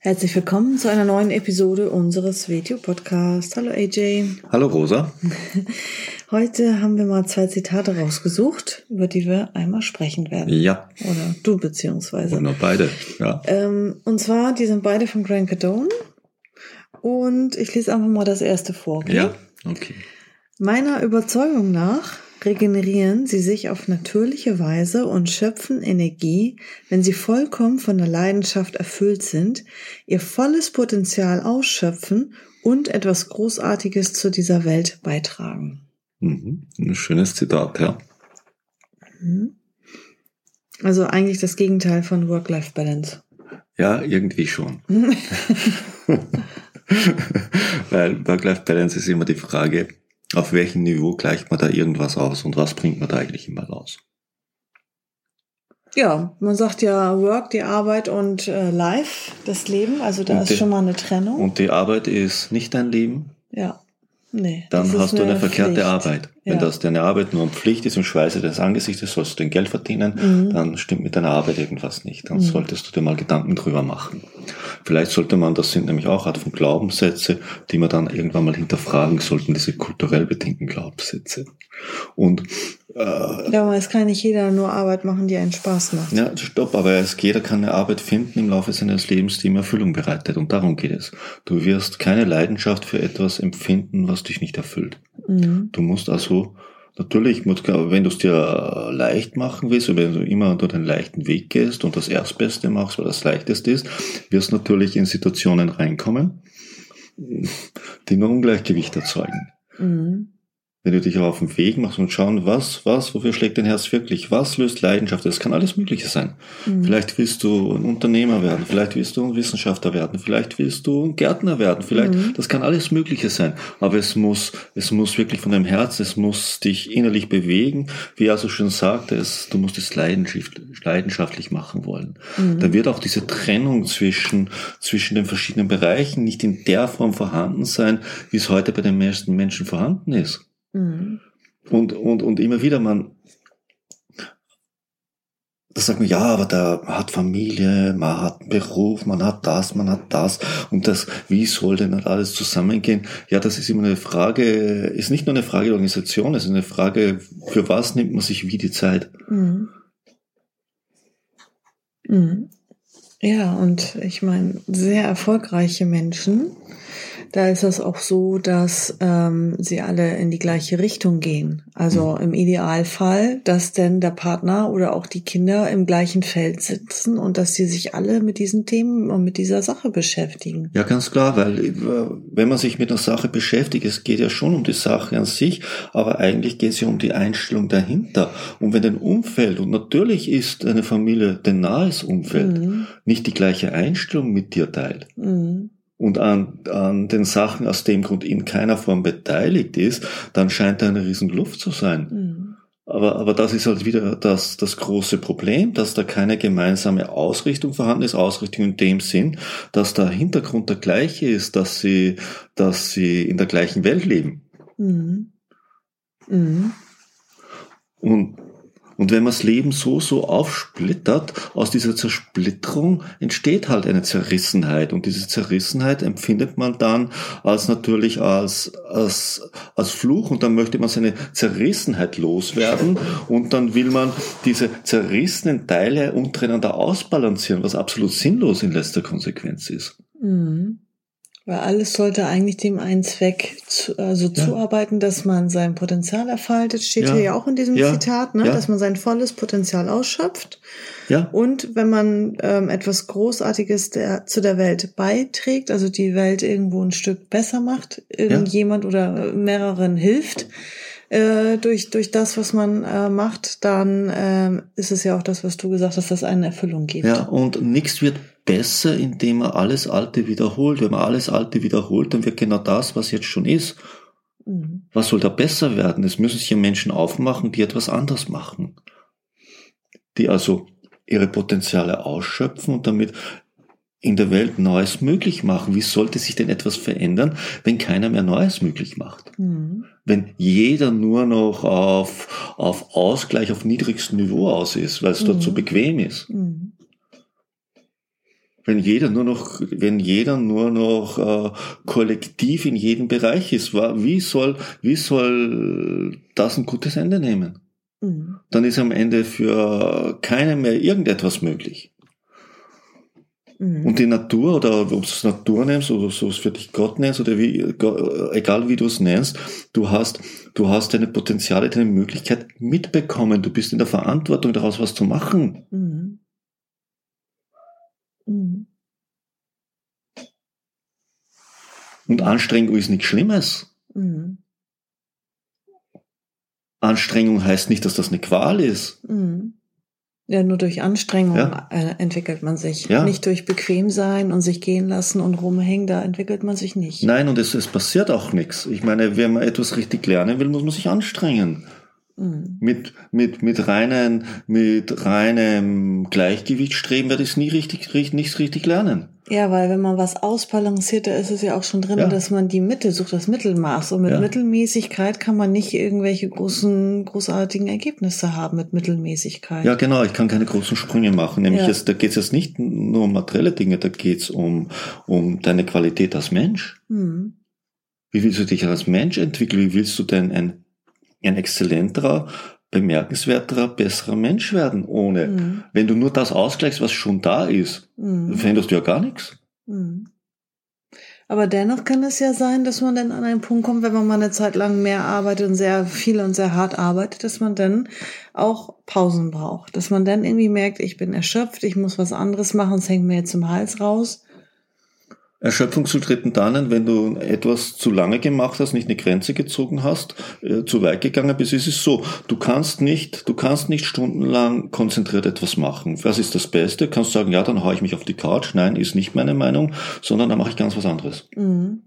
Herzlich willkommen zu einer neuen Episode unseres Video-Podcasts. Hallo AJ. Hallo Rosa. Heute haben wir mal zwei Zitate rausgesucht, über die wir einmal sprechen werden. Ja. Oder du beziehungsweise. Oder beide, ja. Ähm, und zwar, die sind beide von Grant Cardone. Und ich lese einfach mal das erste vor. Okay? Ja, okay. Meiner Überzeugung nach regenerieren sie sich auf natürliche Weise und schöpfen Energie, wenn sie vollkommen von der Leidenschaft erfüllt sind, ihr volles Potenzial ausschöpfen und etwas Großartiges zu dieser Welt beitragen. Mhm. Ein schönes Zitat, ja. Mhm. Also eigentlich das Gegenteil von Work-Life-Balance. Ja, irgendwie schon. Weil Work-Life-Balance ist immer die Frage, auf welchem Niveau gleicht man da irgendwas aus und was bringt man da eigentlich immer raus? Ja, man sagt ja Work, die Arbeit und äh, Life, das Leben. Also da und ist die, schon mal eine Trennung. Und die Arbeit ist nicht dein Leben. Ja. Nee. Dann hast du eine, eine verkehrte Arbeit. Wenn ja. das deine Arbeit nur Pflicht ist und Schweiße des Angesichtes, sollst du dein Geld verdienen, mhm. dann stimmt mit deiner Arbeit irgendwas nicht. Dann mhm. solltest du dir mal Gedanken drüber machen. Vielleicht sollte man, das sind nämlich auch Art von Glaubenssätze, die man dann irgendwann mal hinterfragen sollten, diese kulturell bedingten Glaubenssätze. Und äh, ja, aber es kann nicht jeder nur Arbeit machen, die einen Spaß macht. Ja, stopp, aber es, jeder kann eine Arbeit finden im Laufe seines Lebens, die ihm Erfüllung bereitet. Und darum geht es. Du wirst keine Leidenschaft für etwas empfinden, was dich nicht erfüllt. Mhm. Du musst also Natürlich, wenn du es dir leicht machen willst, wenn du immer durch den leichten Weg gehst und das Erstbeste machst, weil das leichteste ist, wirst du natürlich in Situationen reinkommen, die nur Ungleichgewicht erzeugen. Mhm wenn du dich auf den Weg machst und schauen, was, was, wofür schlägt dein Herz wirklich? Was löst Leidenschaft? Das kann alles Mögliche sein. Mhm. Vielleicht willst du ein Unternehmer werden, vielleicht willst du ein Wissenschaftler werden, vielleicht willst du ein Gärtner werden, vielleicht, mhm. das kann alles Mögliche sein. Aber es muss, es muss wirklich von deinem Herzen, es muss dich innerlich bewegen. Wie er so schön sagte, es, du musst es leidenschaftlich machen wollen. Mhm. Da wird auch diese Trennung zwischen, zwischen den verschiedenen Bereichen nicht in der Form vorhanden sein, wie es heute bei den meisten Menschen vorhanden ist. Mhm. Und, und, und immer wieder, man, da sagt man, ja, aber der hat Familie, man hat einen Beruf, man hat das, man hat das und das, wie soll denn alles zusammengehen? Ja, das ist immer eine Frage, ist nicht nur eine Frage der Organisation, es ist eine Frage, für was nimmt man sich wie die Zeit? Mhm. Mhm. Ja, und ich meine, sehr erfolgreiche Menschen, da ist es auch so, dass ähm, sie alle in die gleiche Richtung gehen. Also mhm. im Idealfall, dass denn der Partner oder auch die Kinder im gleichen Feld sitzen und dass sie sich alle mit diesen Themen und mit dieser Sache beschäftigen. Ja, ganz klar, weil äh, wenn man sich mit einer Sache beschäftigt, es geht ja schon um die Sache an sich, aber eigentlich geht es ja um die Einstellung dahinter. Und wenn dein Umfeld, und natürlich ist eine Familie dein nahes Umfeld, mhm. Nicht die gleiche Einstellung mit dir teilt, mhm und an, an den Sachen aus dem Grund in keiner Form beteiligt ist, dann scheint da eine riesen Luft zu sein. Mhm. Aber, aber das ist halt wieder das, das große Problem, dass da keine gemeinsame Ausrichtung vorhanden ist. Ausrichtung in dem Sinn, dass der Hintergrund der gleiche ist, dass sie, dass sie in der gleichen Welt leben. Mhm. Mhm. Und und wenn man das Leben so, so aufsplittert, aus dieser Zersplitterung entsteht halt eine Zerrissenheit. Und diese Zerrissenheit empfindet man dann als natürlich als, als, als Fluch und dann möchte man seine Zerrissenheit loswerden und dann will man diese zerrissenen Teile untereinander ausbalancieren, was absolut sinnlos in letzter Konsequenz ist. Mhm. Weil alles sollte eigentlich dem einen Zweck zu, also ja. zuarbeiten, dass man sein Potenzial erfaltet, steht ja. hier ja auch in diesem ja. Zitat, ne? dass man sein volles Potenzial ausschöpft. Ja. Und wenn man ähm, etwas Großartiges der, zu der Welt beiträgt, also die Welt irgendwo ein Stück besser macht, irgendjemand oder mehreren hilft, äh, durch, durch das, was man äh, macht, dann äh, ist es ja auch das, was du gesagt hast, dass es eine Erfüllung gibt. Ja, und nichts wird besser, indem man alles Alte wiederholt. Wenn man alles Alte wiederholt, dann wird genau das, was jetzt schon ist, Mhm. Was soll da besser werden? Es müssen sich ja Menschen aufmachen, die etwas anders machen. Die also ihre Potenziale ausschöpfen und damit in der Welt Neues möglich machen. Wie sollte sich denn etwas verändern, wenn keiner mehr Neues möglich macht? Mhm. Wenn jeder nur noch auf, auf Ausgleich auf niedrigstem Niveau aus ist, weil es mhm. dort so mhm. bequem ist. Mhm. Wenn jeder nur noch, wenn jeder nur noch äh, kollektiv in jedem Bereich ist, wie soll, wie soll das ein gutes Ende nehmen? Mhm. Dann ist am Ende für keinen mehr irgendetwas möglich. Mhm. Und die Natur, oder ob du es Natur nennst oder so es für dich Gott nennst, oder wie, egal wie du es nennst, du hast, du hast deine Potenziale, deine Möglichkeit mitbekommen. Du bist in der Verantwortung, daraus was zu machen. Mhm. Mhm. Und Anstrengung ist nichts Schlimmes. Mhm. Anstrengung heißt nicht, dass das eine Qual ist. Mhm. Ja, nur durch Anstrengung ja. Äh, entwickelt man sich. Ja. Nicht durch bequem sein und sich gehen lassen und rumhängen, da entwickelt man sich nicht. Nein, und es, es passiert auch nichts. Ich meine, wenn man etwas richtig lernen will, muss man sich anstrengen. Mhm. Mit, mit, mit reinen, mit reinem Gleichgewicht streben wird es nie richtig, richtig, nichts richtig lernen. Ja, weil wenn man was ausbalanciert, da ist es ja auch schon drin, ja. dass man die Mitte sucht, das Mittelmaß. Und mit ja. Mittelmäßigkeit kann man nicht irgendwelche großen, großartigen Ergebnisse haben mit Mittelmäßigkeit. Ja, genau, ich kann keine großen Sprünge machen. Nämlich ja. jetzt, da geht es jetzt nicht nur um materielle Dinge, da geht es um, um deine Qualität als Mensch. Hm. Wie willst du dich als Mensch entwickeln? Wie willst du denn ein, ein exzellenterer, bemerkenswerterer, besserer Mensch werden ohne. Mhm. Wenn du nur das ausgleichst, was schon da ist, mhm. veränderst du ja gar nichts. Mhm. Aber dennoch kann es ja sein, dass man dann an einen Punkt kommt, wenn man mal eine Zeit lang mehr arbeitet und sehr viel und sehr hart arbeitet, dass man dann auch Pausen braucht. Dass man dann irgendwie merkt, ich bin erschöpft, ich muss was anderes machen, es hängt mir jetzt im Hals raus. Erschöpfung zu treten dann, wenn du etwas zu lange gemacht hast, nicht eine Grenze gezogen hast, äh, zu weit gegangen bist. Es ist so, du kannst nicht, du kannst nicht stundenlang konzentriert etwas machen. Was ist das Beste? Kannst sagen, ja, dann haue ich mich auf die Couch. Nein, ist nicht meine Meinung, sondern dann mache ich ganz was anderes. Mhm.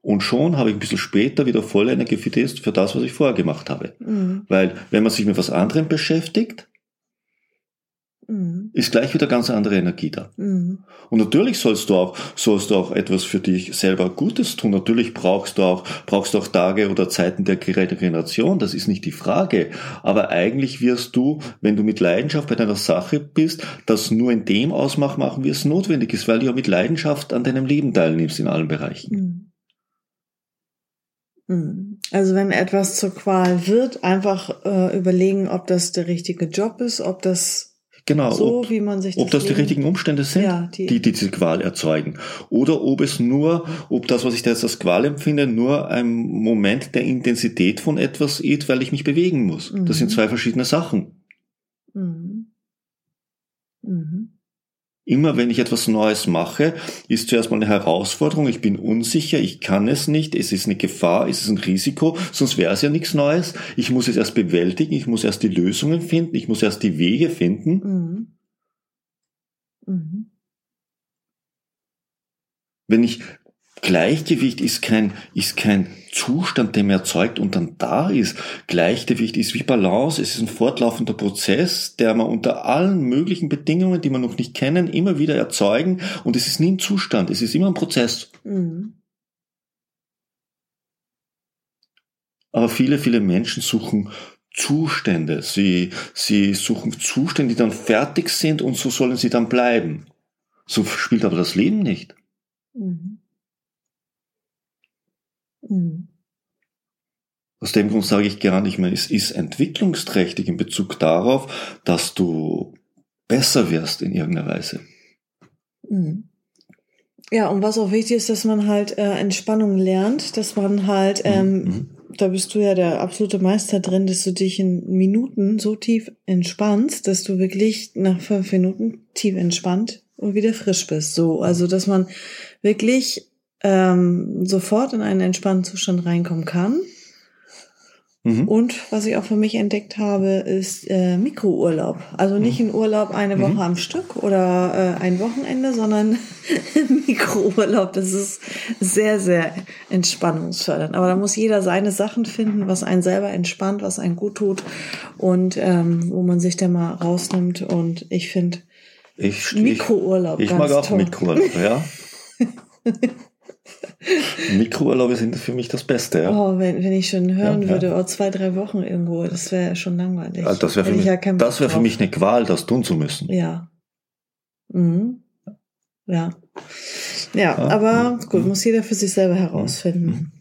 Und schon habe ich ein bisschen später wieder volle Energie für das, für das was ich vorher gemacht habe. Mhm. Weil, wenn man sich mit was anderem beschäftigt, Mhm. Ist gleich wieder ganz andere Energie da. Mhm. Und natürlich sollst du auch, sollst du auch etwas für dich selber Gutes tun. Natürlich brauchst du auch, brauchst du auch Tage oder Zeiten der Regeneration. Das ist nicht die Frage. Aber eigentlich wirst du, wenn du mit Leidenschaft bei deiner Sache bist, das nur in dem Ausmaß machen, wie es notwendig ist, weil du ja mit Leidenschaft an deinem Leben teilnimmst in allen Bereichen. Mhm. mhm. Also wenn etwas zur Qual wird, einfach äh, überlegen, ob das der richtige Job ist, ob das Genau, so, ob, wie man sich das ob das die richtigen Umstände sind, ja, die, die, die diese Qual erzeugen. Oder ob es nur, ob das, was ich da jetzt als Qual empfinde, nur ein Moment der Intensität von etwas ist, weil ich mich bewegen muss. Mhm. Das sind mhm. zwei verschiedene Sachen. Mhm. Mhm. Immer wenn ich etwas Neues mache, ist zuerst mal eine Herausforderung, ich bin unsicher, ich kann es nicht, es ist eine Gefahr, es ist ein Risiko, sonst wäre es ja nichts Neues. Ich muss es erst bewältigen, ich muss erst die Lösungen finden, ich muss erst die Wege finden. Mhm. Mhm. Wenn ich Gleichgewicht ist kein, ist kein Zustand, der man erzeugt und dann da ist. Gleichgewicht ist wie Balance. Es ist ein fortlaufender Prozess, der man unter allen möglichen Bedingungen, die man noch nicht kennen, immer wieder erzeugen. Und es ist nie ein Zustand. Es ist immer ein Prozess. Mhm. Aber viele, viele Menschen suchen Zustände. Sie, sie suchen Zustände, die dann fertig sind und so sollen sie dann bleiben. So spielt aber das Leben nicht. Mhm. Mhm. Aus dem Grund sage ich gar nicht mehr, es ist entwicklungsträchtig in Bezug darauf, dass du besser wirst in irgendeiner Weise. Mhm. Ja, und was auch wichtig ist, dass man halt äh, Entspannung lernt, dass man halt, mhm. ähm, mhm. da bist du ja der absolute Meister drin, dass du dich in Minuten so tief entspannst, dass du wirklich nach fünf Minuten tief entspannt und wieder frisch bist. So, also dass man wirklich ähm, sofort in einen entspannten Zustand reinkommen kann. Mhm. Und was ich auch für mich entdeckt habe, ist äh, Mikrourlaub. Also nicht mhm. ein Urlaub eine Woche mhm. am Stück oder äh, ein Wochenende, sondern Mikrourlaub. Das ist sehr, sehr entspannungsfördernd. Aber da muss jeder seine Sachen finden, was einen selber entspannt, was einen gut tut und ähm, wo man sich dann mal rausnimmt. Und ich finde Mikrourlaub. Ich, ich mag auch toll. Mikrourlaub, ja. Mikrourlaube sind für mich das Beste, ja. Oh, wenn, wenn ich schon hören ja, würde, ja. oh, zwei, drei Wochen irgendwo, das wäre schon langweilig. Also das wäre für, mich, ja das wär für mich eine Qual, das tun zu müssen. Ja. Mhm. Ja. Ja, aber gut, mhm. muss jeder für sich selber herausfinden. Mhm.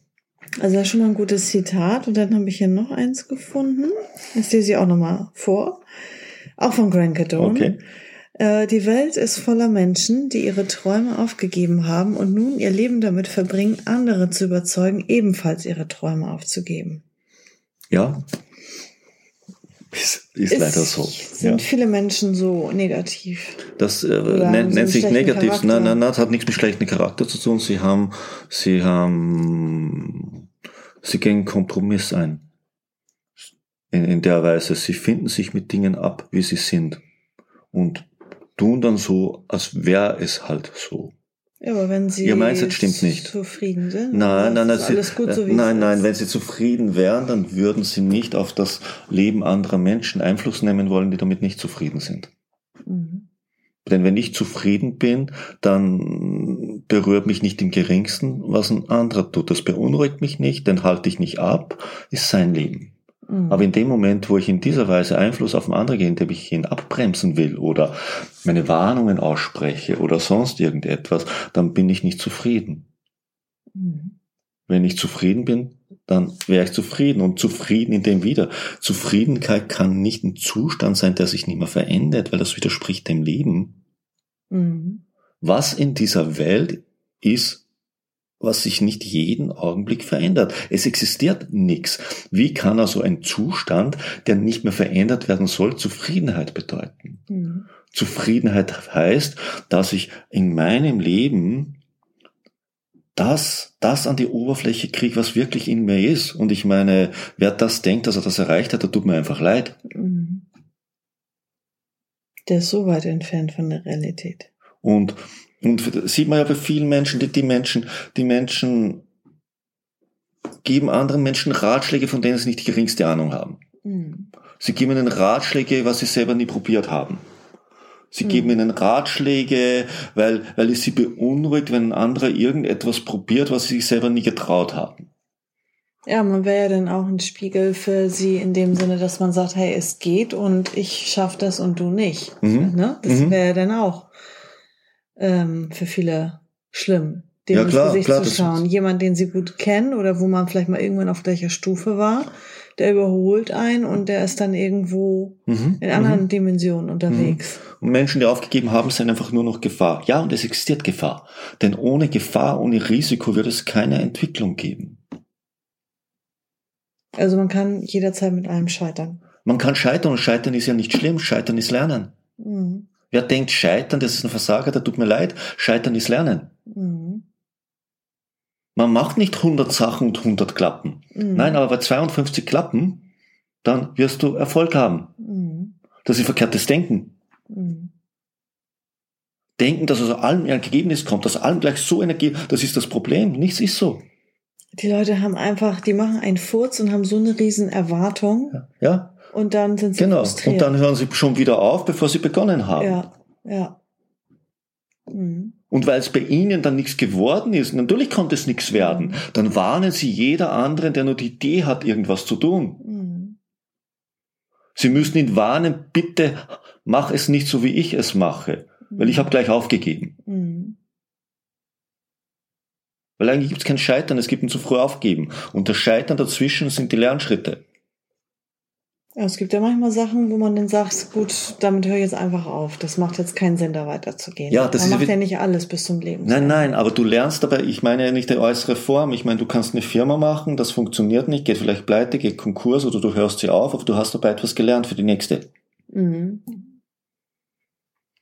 Also das ist schon mal ein gutes Zitat. Und dann habe ich hier noch eins gefunden. Das lese ich auch nochmal vor. Auch von Grant Cardone. Okay. Äh, die Welt ist voller Menschen, die ihre Träume aufgegeben haben und nun ihr Leben damit verbringen, andere zu überzeugen, ebenfalls ihre Träume aufzugeben. Ja. Ist, ist, ist leider so. Sind ja. viele Menschen so negativ? Das äh, nennt, nennt sich negativ. Charakter? Nein, nein, nein, das hat nichts mit schlechtem Charakter zu tun. Sie haben, sie haben, sie gehen Kompromiss ein. In, in der Weise, sie finden sich mit Dingen ab, wie sie sind. Und tun dann so, als wäre es halt so. Ja, aber wenn Sie Ihr Mindset stimmt nicht. zufrieden sind, nein, nein, nein, Sie, gut, so nein, nein, wenn Sie zufrieden wären, dann würden Sie nicht auf das Leben anderer Menschen Einfluss nehmen wollen, die damit nicht zufrieden sind. Mhm. Denn wenn ich zufrieden bin, dann berührt mich nicht im geringsten, was ein anderer tut. Das beunruhigt mich nicht, den halte ich nicht ab, ist sein Leben. Mhm. Aber in dem Moment, wo ich in dieser Weise Einfluss auf den anderen gehe, indem ich ihn abbremsen will oder meine Warnungen ausspreche oder sonst irgendetwas, dann bin ich nicht zufrieden. Mhm. Wenn ich zufrieden bin, dann wäre ich zufrieden. Und zufrieden in dem wieder. Zufriedenheit kann nicht ein Zustand sein, der sich nicht mehr verändert, weil das widerspricht dem Leben. Mhm. Was in dieser Welt ist, was sich nicht jeden Augenblick verändert. Es existiert nichts. Wie kann also ein Zustand, der nicht mehr verändert werden soll, Zufriedenheit bedeuten? Mhm. Zufriedenheit heißt, dass ich in meinem Leben das, das an die Oberfläche kriege, was wirklich in mir ist. Und ich meine, wer das denkt, dass er das erreicht hat, der tut mir einfach leid. Mhm. Der ist so weit entfernt von der Realität. Und und sieht man ja bei vielen Menschen, die, die Menschen, die Menschen geben anderen Menschen Ratschläge, von denen sie nicht die geringste Ahnung haben. Mhm. Sie geben ihnen Ratschläge, was sie selber nie probiert haben. Sie mhm. geben ihnen Ratschläge, weil, weil es sie beunruhigt, wenn ein anderer irgendetwas probiert, was sie sich selber nie getraut haben. Ja, man wäre ja dann auch ein Spiegel für sie in dem Sinne, dass man sagt, hey, es geht und ich schaff das und du nicht. Mhm. Ne? Das mhm. wäre ja dann auch ähm, für viele schlimm, dem ja, klar, ins Gesicht klar, zu schauen. Jemand, den sie gut kennen oder wo man vielleicht mal irgendwann auf gleicher Stufe war, der überholt einen und der ist dann irgendwo mhm, in anderen mhm. Dimensionen unterwegs. Mhm. Und Menschen, die aufgegeben haben, sind einfach nur noch Gefahr. Ja, und es existiert Gefahr. Denn ohne Gefahr, ohne Risiko wird es keine Entwicklung geben. Also man kann jederzeit mit allem scheitern. Man kann scheitern und scheitern ist ja nicht schlimm. Scheitern ist Lernen. Mhm. Wer denkt, Scheitern, das ist ein Versager, der tut mir leid. Scheitern ist Lernen. Mhm. Man macht nicht 100 Sachen und 100 Klappen. Mhm. Nein, aber bei 52 Klappen, dann wirst du Erfolg haben. Mhm. Das ist verkehrtes Denken. Mhm. Denken, dass aus allem ein Ergebnis kommt, dass allem gleich so Energie, das ist das Problem. Nichts ist so. Die Leute haben einfach, die machen einen Furz und haben so eine riesen Erwartung. Ja. ja. Und dann sind sie Genau. Frustriert. Und dann hören sie schon wieder auf, bevor sie begonnen haben. Ja, ja. Mhm. Und weil es bei ihnen dann nichts geworden ist, natürlich konnte es nichts werden, mhm. dann warnen sie jeder anderen, der nur die Idee hat, irgendwas zu tun. Mhm. Sie müssen ihn warnen, bitte mach es nicht so, wie ich es mache, weil ich habe gleich aufgegeben. Weil eigentlich gibt es kein Scheitern, es gibt ein zu früh aufgeben. Und das Scheitern dazwischen sind die Lernschritte. Ja, es gibt ja manchmal Sachen, wo man dann sagt, gut, damit höre ich jetzt einfach auf. Das macht jetzt keinen Sinn, da weiterzugehen. Ja, das man macht ja nicht alles bis zum Leben. Nein, nein, aber du lernst dabei, ich meine ja nicht die äußere Form. Ich meine, du kannst eine Firma machen, das funktioniert nicht, geht vielleicht pleite, geht Konkurs oder du hörst sie auf, aber du hast dabei etwas gelernt für die nächste. Mhm.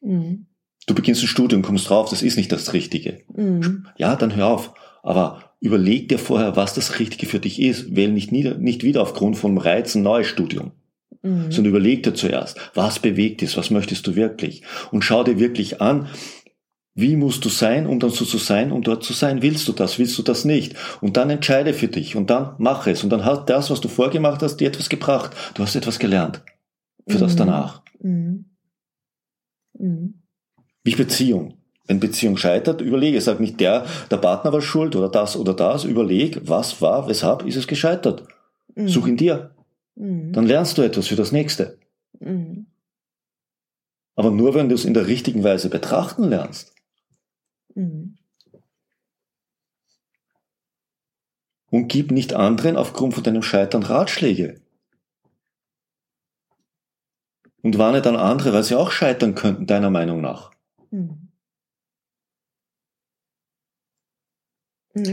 Mhm. Du beginnst ein Studium, kommst drauf, das ist nicht das Richtige. Mhm. Ja, dann hör auf. Aber überleg dir vorher, was das Richtige für dich ist. Wähl nicht, nie, nicht wieder aufgrund von Reizen neues Studium. Mhm. Sondern überleg dir zuerst, was bewegt ist, was möchtest du wirklich? Und schau dir wirklich an, wie musst du sein, um dann so zu sein, um dort zu sein? Willst du das? Willst du das nicht? Und dann entscheide für dich und dann mach es. Und dann hat das, was du vorgemacht hast, dir etwas gebracht. Du hast etwas gelernt. Für mhm. das danach. Mhm. Mhm. Wie Beziehung. Wenn Beziehung scheitert, überlege. Sag nicht, der, der Partner war schuld oder das oder das. Überleg, was war, weshalb ist es gescheitert. Mhm. Such in dir. Mhm. Dann lernst du etwas für das nächste. Mhm. Aber nur wenn du es in der richtigen Weise betrachten lernst. Mhm. Und gib nicht anderen aufgrund von deinem Scheitern Ratschläge. Und warne dann andere, weil sie auch scheitern könnten, deiner Meinung nach. Mhm.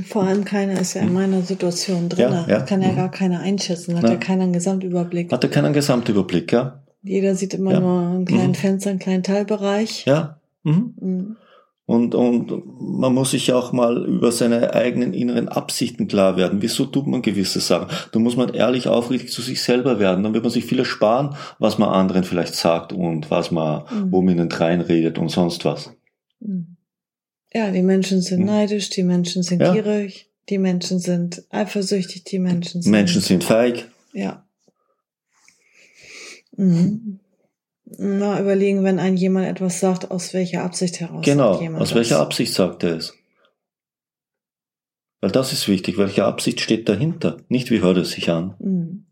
Vor allem keiner ist ja in hm. meiner Situation drin. Ja, ja. Kann ja hm. gar keiner einschätzen. Hat ja, ja keinen Gesamtüberblick. Hat er keinen Gesamtüberblick, ja. Jeder sieht immer ja. nur einen kleinen mhm. Fenster, einen kleinen Teilbereich. Ja. Mhm. Mhm. Und, und man muss sich auch mal über seine eigenen inneren Absichten klar werden. Wieso tut man gewisse Sachen? Da muss man ehrlich aufrichtig zu sich selber werden. Dann wird man sich viel ersparen, was man anderen vielleicht sagt und was man, mhm. wo man ihnen reinredet und sonst was. Mhm. Ja, die Menschen sind mhm. neidisch, die Menschen sind ja. gierig, die Menschen sind eifersüchtig, die Menschen sind. Menschen sind feig. Ja. Mhm. Mal überlegen, wenn ein jemand etwas sagt, aus welcher Absicht heraus. Genau, aus welcher das. Absicht sagt er es. Weil das ist wichtig, welche Absicht steht dahinter, nicht wie hört es sich an. Mhm.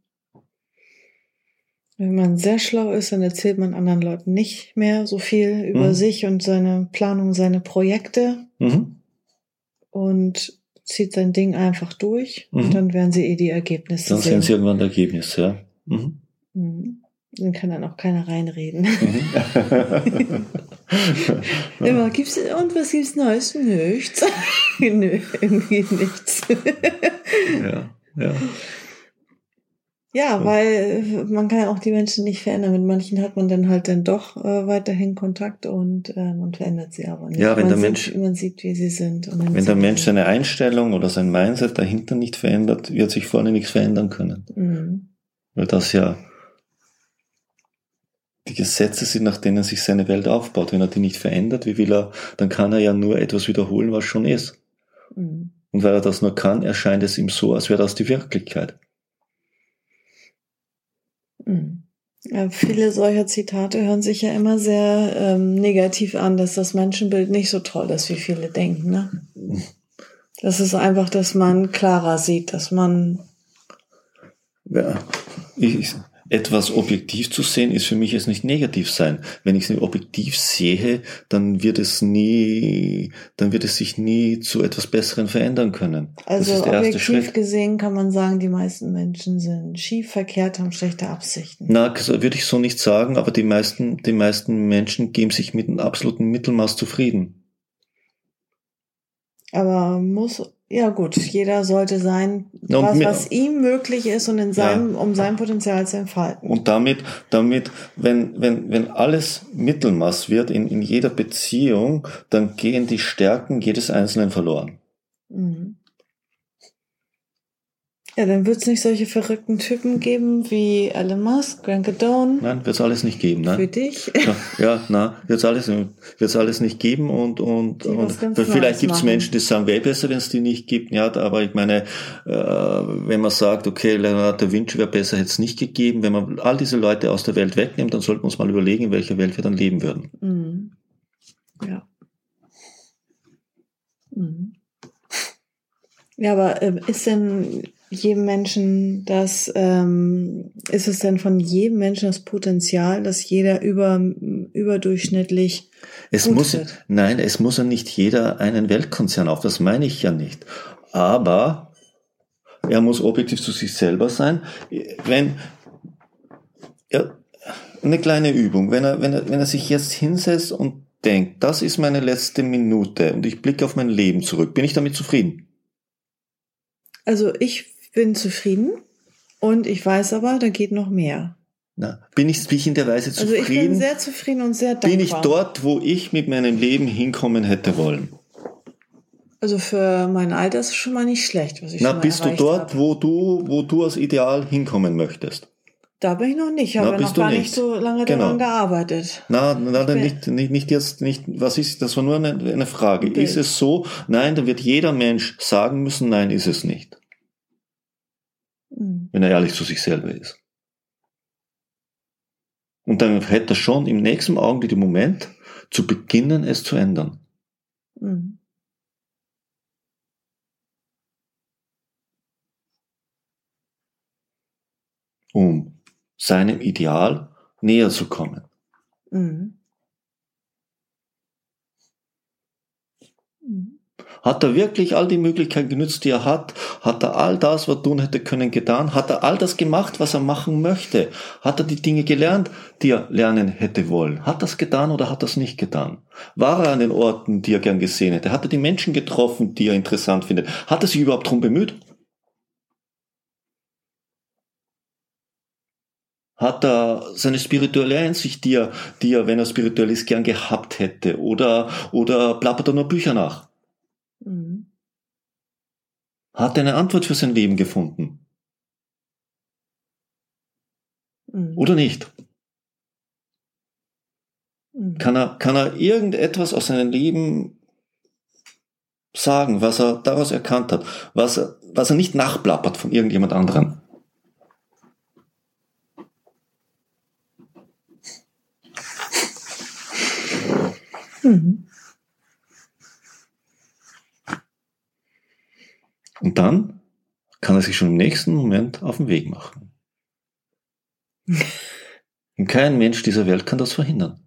Wenn man sehr schlau ist, dann erzählt man anderen Leuten nicht mehr so viel über mhm. sich und seine Planung, seine Projekte mhm. und zieht sein Ding einfach durch mhm. und dann werden sie eh die Ergebnisse dann sehen. Dann sehen sie irgendwann das Ergebnis, ja. Mhm. Mhm. Dann kann dann auch keiner reinreden. Mhm. Immer gibt's und was gibt's Neues? Nichts. Nö, irgendwie nichts. ja, ja. Ja, weil man kann ja auch die Menschen nicht verändern. Mit manchen hat man dann halt dann doch äh, weiterhin Kontakt und äh, man verändert sie aber nicht. Ja, wenn man der sieht, Mensch, man sieht, wie sie sind. wenn der Mensch seine Einstellung oder sein Mindset dahinter nicht verändert, wird sich vorne nichts verändern können. Mhm. Weil das ja die Gesetze sind, nach denen sich seine Welt aufbaut. Wenn er die nicht verändert, wie will er, dann kann er ja nur etwas wiederholen, was schon ist. Mhm. Und weil er das nur kann, erscheint es ihm so, als wäre das die Wirklichkeit. Mhm. Ja, viele solcher Zitate hören sich ja immer sehr ähm, negativ an, dass das Menschenbild nicht so toll ist, wie viele denken. Ne? Das ist einfach, dass man klarer sieht, dass man. Ja, ich, etwas objektiv zu sehen, ist für mich es nicht negativ sein. Wenn ich es objektiv sehe, dann wird es nie, dann wird es sich nie zu etwas Besseren verändern können. Also objektiv gesehen kann man sagen, die meisten Menschen sind schief, verkehrt, haben schlechte Absichten. Na, würde ich so nicht sagen, aber die meisten, die meisten Menschen geben sich mit einem absoluten Mittelmaß zufrieden. Aber muss ja gut, jeder sollte sein, was, was ihm möglich ist und in seinem, ja. um sein Potenzial zu entfalten. Und damit, damit, wenn, wenn, wenn alles Mittelmaß wird in, in jeder Beziehung, dann gehen die Stärken jedes Einzelnen verloren. Mhm. Ja, dann wird es nicht solche verrückten Typen geben wie Elon Musk, Grant Cardone. Nein, wird es alles nicht geben. Nein. Für dich? Ja, ja na, wird es alles, wird's alles nicht geben und, und, und vielleicht gibt es Menschen, die sagen, wäre besser, wenn es die nicht gibt. Ja, aber ich meine, äh, wenn man sagt, okay, Leonardo da Vinci wäre besser, hätte es nicht gegeben. Wenn man all diese Leute aus der Welt wegnimmt, dann sollten wir uns mal überlegen, in welcher Welt wir dann leben würden. Mhm. Ja. Mhm. Ja, aber äh, ist denn jedem Menschen das, ähm, ist es denn von jedem Menschen das Potenzial, dass jeder über, überdurchschnittlich es muss, wird? Nein, es muss ja nicht jeder einen Weltkonzern auf, das meine ich ja nicht. Aber er muss objektiv zu sich selber sein. Wenn, ja, eine kleine Übung, wenn er, wenn er, wenn er sich jetzt hinsetzt und denkt, das ist meine letzte Minute und ich blicke auf mein Leben zurück, bin ich damit zufrieden? Also ich bin zufrieden und ich weiß aber, da geht noch mehr. Na, bin ich, in der Weise zufrieden? Also ich bin sehr zufrieden und sehr dankbar. Bin ich dort, wo ich mit meinem Leben hinkommen hätte wollen? Also für mein Alter ist es schon mal nicht schlecht, was ich Na, schon mal bist du dort, habe. wo du, wo du als Ideal hinkommen möchtest? Da bin ich noch nicht, ich habe ja noch gar nicht. so lange genau. daran gearbeitet. Na, na dann nicht, nicht, nicht jetzt, nicht, was ist, das war nur eine, eine Frage. Bild. Ist es so? Nein, dann wird jeder Mensch sagen müssen, nein, ist es nicht. Mhm. Wenn er ehrlich zu sich selber ist. Und dann hätte er schon im nächsten Augenblick den Moment, zu beginnen, es zu ändern. Mhm. Um seinem Ideal näher zu kommen. Mhm. Hat er wirklich all die Möglichkeiten genützt, die er hat? Hat er all das, was er tun hätte können, getan? Hat er all das gemacht, was er machen möchte? Hat er die Dinge gelernt, die er lernen hätte wollen? Hat er es getan oder hat er es nicht getan? War er an den Orten, die er gern gesehen hätte? Hat er die Menschen getroffen, die er interessant findet? Hat er sich überhaupt darum bemüht? Hat er seine spirituelle Einsicht, die er, die er, wenn er spirituell ist, gern gehabt hätte? Oder, oder plappert er nur Bücher nach? Mhm. Hat er eine Antwort für sein Leben gefunden? Mhm. Oder nicht? Mhm. Kann er, kann er irgendetwas aus seinem Leben sagen, was er daraus erkannt hat, was er, was er nicht nachplappert von irgendjemand anderem? Mhm. Und dann kann er sich schon im nächsten Moment auf den Weg machen. Und kein Mensch dieser Welt kann das verhindern.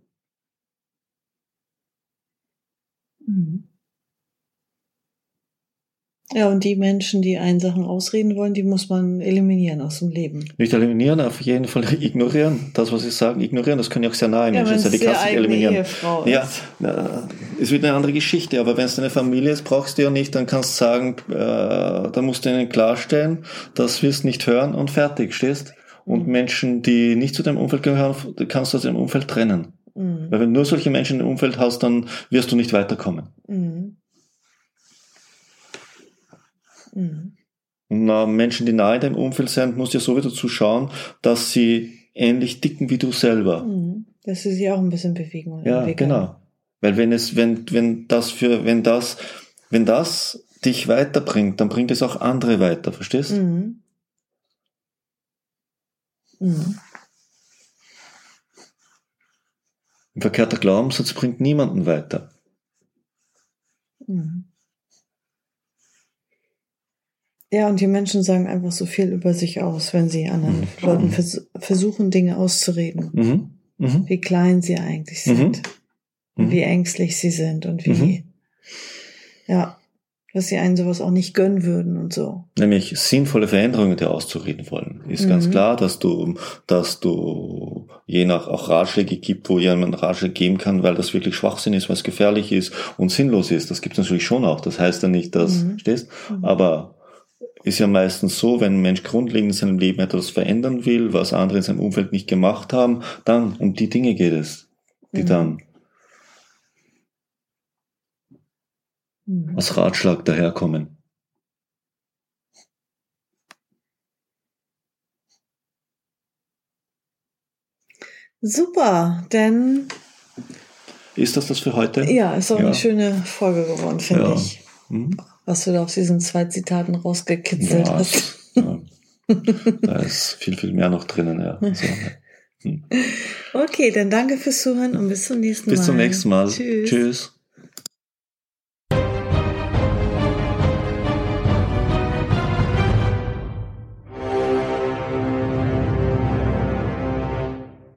Ja, und die Menschen, die einen Sachen ausreden wollen, die muss man eliminieren aus dem Leben. Nicht eliminieren, auf jeden Fall ignorieren. Das, was sie sagen, ignorieren. Das können ja auch sehr nahe Menschen sein. Die kannst du eliminieren. Ehefrau ja, ist wieder eine andere Geschichte. Aber wenn es deine Familie ist, brauchst du ja nicht, dann kannst du sagen, äh, da musst du ihnen klarstellen, das wirst nicht hören und fertig, stehst? Und mhm. Menschen, die nicht zu deinem Umfeld gehören, kannst du aus dem Umfeld trennen. Mhm. Weil wenn du nur solche Menschen im Umfeld hast, dann wirst du nicht weiterkommen. Mhm. Mhm. Na, Menschen, die nahe deinem Umfeld sind, musst du ja so wieder zuschauen, dass sie ähnlich dicken wie du selber. Mhm. Dass sie sich auch ein bisschen bewegen. ja, entwickeln. genau. Weil wenn es, wenn, wenn das für, wenn das, wenn das dich weiterbringt, dann bringt es auch andere weiter, verstehst? Mhm. Mhm. Ein verkehrter Glaubenssatz bringt niemanden weiter. Ja, und die Menschen sagen einfach so viel über sich aus, wenn sie anderen mhm. Leuten vers versuchen, Dinge auszureden. Mhm. Mhm. Wie klein sie eigentlich sind. Mhm. Wie ängstlich sie sind und wie, mhm. ja, dass sie einen sowas auch nicht gönnen würden und so. Nämlich sinnvolle Veränderungen dir auszureden wollen. Ist ganz mhm. klar, dass du, dass du je nach auch Ratschläge gibt, wo jemand Ratschläge geben kann, weil das wirklich Schwachsinn ist, was gefährlich ist und sinnlos ist. Das gibt es natürlich schon auch. Das heißt ja nicht, dass, stehst, aber ist ja meistens so, wenn ein Mensch grundlegend in seinem Leben etwas verändern will, was andere in seinem Umfeld nicht gemacht haben, dann um die Dinge geht es, die mhm. dann mhm. als Ratschlag daherkommen. Super, denn ist das das für heute? Ja, ist auch ja. eine schöne Folge geworden, finde ja. ich. Mhm was du da aus diesen zwei Zitaten rausgekitzelt ja, hast. Ja. Da ist viel, viel mehr noch drinnen, ja. Also, hm. Okay, dann danke fürs Zuhören und bis zum nächsten Mal. Bis zum nächsten Mal. Tschüss. Tschüss.